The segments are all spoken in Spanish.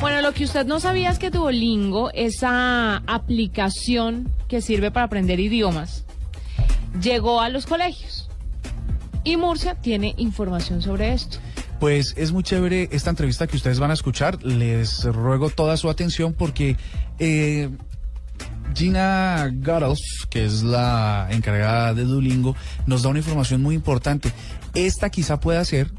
Bueno, lo que usted no sabía es que Duolingo, esa aplicación que sirve para aprender idiomas, llegó a los colegios. Y Murcia tiene información sobre esto. Pues es muy chévere esta entrevista que ustedes van a escuchar. Les ruego toda su atención porque eh, Gina Garos, que es la encargada de Duolingo, nos da una información muy importante. Esta quizá pueda ser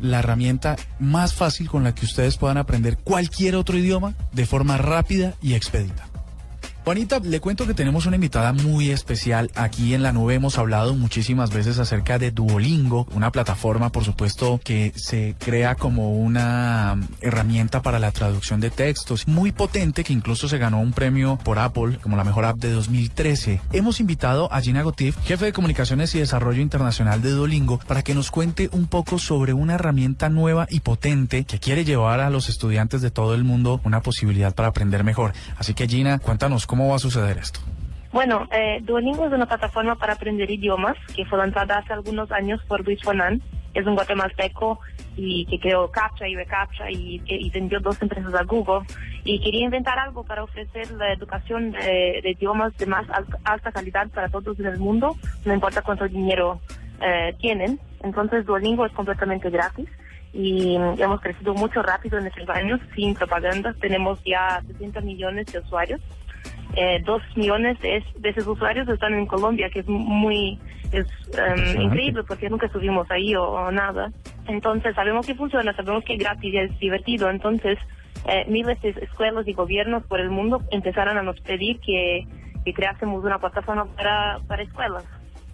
la herramienta más fácil con la que ustedes puedan aprender cualquier otro idioma de forma rápida y expedita. Juanita, le cuento que tenemos una invitada muy especial aquí en la nube. Hemos hablado muchísimas veces acerca de Duolingo, una plataforma, por supuesto, que se crea como una herramienta para la traducción de textos, muy potente, que incluso se ganó un premio por Apple como la mejor app de 2013. Hemos invitado a Gina Gotif, jefe de comunicaciones y desarrollo internacional de Duolingo, para que nos cuente un poco sobre una herramienta nueva y potente que quiere llevar a los estudiantes de todo el mundo una posibilidad para aprender mejor. Así que Gina, cuéntanos cómo ¿Cómo va a suceder esto? Bueno, eh, Duolingo es una plataforma para aprender idiomas que fue lanzada hace algunos años por Luis Fonan. Es un guatemalteco y que creó CAPTCHA y ReCAPTCHA y, vendió dos empresas a Google y quería inventar algo para ofrecer la educación de, idiomas de más alta, calidad para todos en el mundo, no importa cuánto dinero eh, tienen. Entonces Duolingo es completamente gratis y hemos crecido mucho rápido en estos años sin propaganda. Tenemos ya 60 millones de usuarios eh, dos millones de, esos usuarios están en Colombia, que es muy es em, increíble porque nunca estuvimos ahí o, nada. Entonces sabemos que funciona, sabemos que es gratis y es divertido. Entonces eh, miles de escuelas y gobiernos por el mundo empezaron a nos pedir que, que creásemos una plataforma para, para escuelas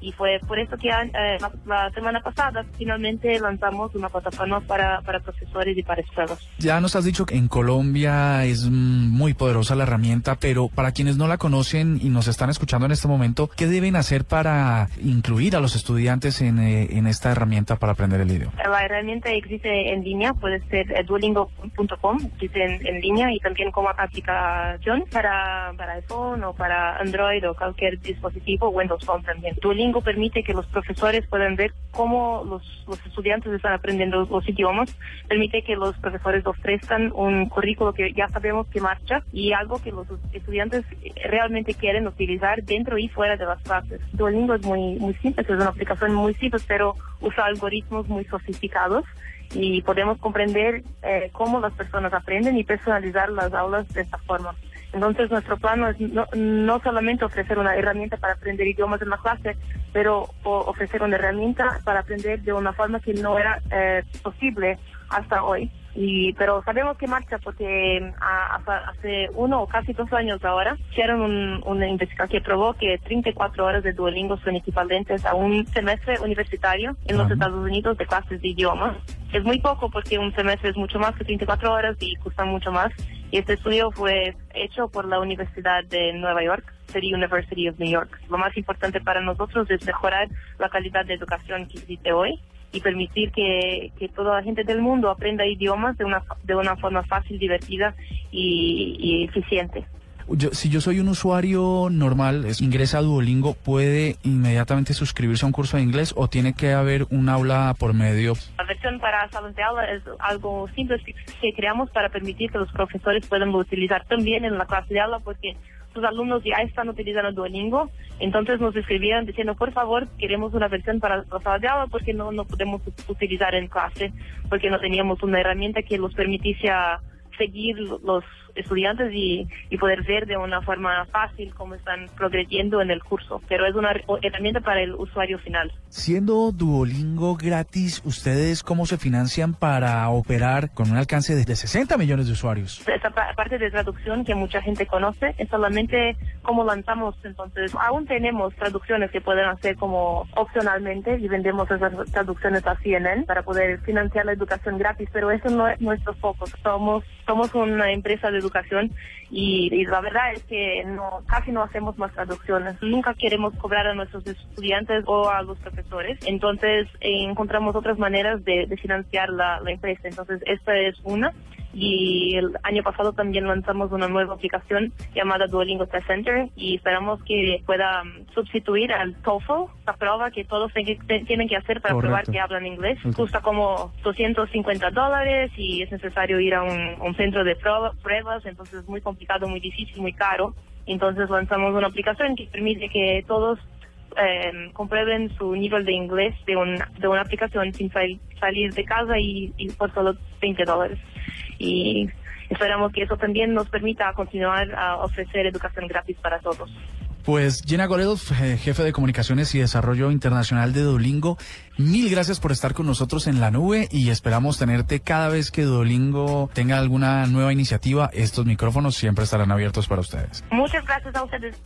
y fue por eso que eh, la, semana pasada finalmente lanzamos una plataforma para, para profesores y para escuelas. Ya nos has dicho que en Colombia es muy poderosa la herramienta, pero para quienes no la conocen y nos están escuchando en este momento, ¿qué deben hacer para incluir a los estudiantes en, eh, en esta herramienta para aprender el idioma? La herramienta existe en línea, puede ser duolingo.com, existe en, en, línea y también como aplicación para, para iPhone o para Android o cualquier dispositivo, Windows Phone también. Duolingo permite que los profesores puedan ver cómo los, estudiantes están aprendiendo los idiomas, permite que los profesores ofrezcan un currículo que ya sabemos que marcha y algo que los estudiantes realmente quieren utilizar dentro y fuera de las clases. Duolingo es muy, muy simple, es una aplicación muy simple, pero usa algoritmos muy sofisticados y podemos comprender eh, cómo las personas aprenden y personalizar las aulas de esta forma. Entonces nuestro plano es no, no, solamente ofrecer una herramienta para aprender idiomas en la clase, pero ofrecer una herramienta para aprender de una forma que no era eh, posible hasta hoy. Y, pero sabemos que marcha porque hace uno o casi dos años ahora hicieron un, una investigación que probó que 34 horas de Duolingo son equivalentes a un semestre universitario en los Estados Unidos de clases de idiomas. Es muy poco porque un semestre es mucho más que 34 horas y cuesta mucho más. Y este estudio fue hecho por la Universidad de Nueva York, City University of New York. Lo más importante para nosotros es mejorar la calidad de educación que existe hoy y permitir que, que toda la gente del mundo aprenda idiomas de una, de una forma fácil, divertida y, eficiente. Si yo soy un usuario normal, es, ingresa a Duolingo, ¿puede inmediatamente suscribirse a un curso de inglés o tiene que haber un aula por medio? La versión para salas de aula es algo simple que creamos para permitir que los profesores puedan utilizar también en la clase de aula porque sus alumnos ya están utilizando Duolingo, entonces nos escribían diciendo, por favor, queremos una versión para la sala de aula porque no, no podemos utilizar en clase, porque no teníamos una herramienta que los permitiese seguir los estudiantes y, y, poder ver de una forma fácil cómo están progrediendo en el curso, pero es una herramienta para el usuario final. Siendo Duolingo gratis, ¿ustedes cómo se financian para operar con un alcance de 60 millones de usuarios? Esta parte de traducción que mucha gente conoce es solamente cómo lanzamos, entonces aún tenemos traducciones que pueden hacer como opcionalmente y vendemos esas traducciones a CNN para poder financiar la educación gratis, pero eso no es nuestro foco. Somos, somos una empresa de educación y, la verdad es que no casi no hacemos más traducciones. Nunca queremos cobrar a nuestros estudiantes o a los profesores. Entonces eh, encontramos otras maneras de, financiar la, la, empresa. Entonces esta es una. Y el año pasado también lanzamos una nueva aplicación llamada Duolingo Test Center y esperamos que pueda um, sustituir al TOEFL, la prueba que todos tienen que hacer para probar que hablan inglés. Cuesta como 250 dólares y es necesario ir a un, un centro de pruebas, entonces es muy complicado, muy difícil, muy caro. Entonces lanzamos una aplicación que permite que todos eh, comprueben su nivel de inglés de, de una aplicación sin salir de casa y, por solo 20 dólares. Y esperamos que eso también nos permita continuar a ofrecer educación gratis para todos. Pues Gina Goredo, jefe de comunicaciones y desarrollo internacional de Duolingo, mil gracias por estar con nosotros en la nube y esperamos tenerte cada vez que Duolingo tenga alguna nueva iniciativa. Estos micrófonos siempre estarán abiertos para ustedes. Muchas gracias a ustedes.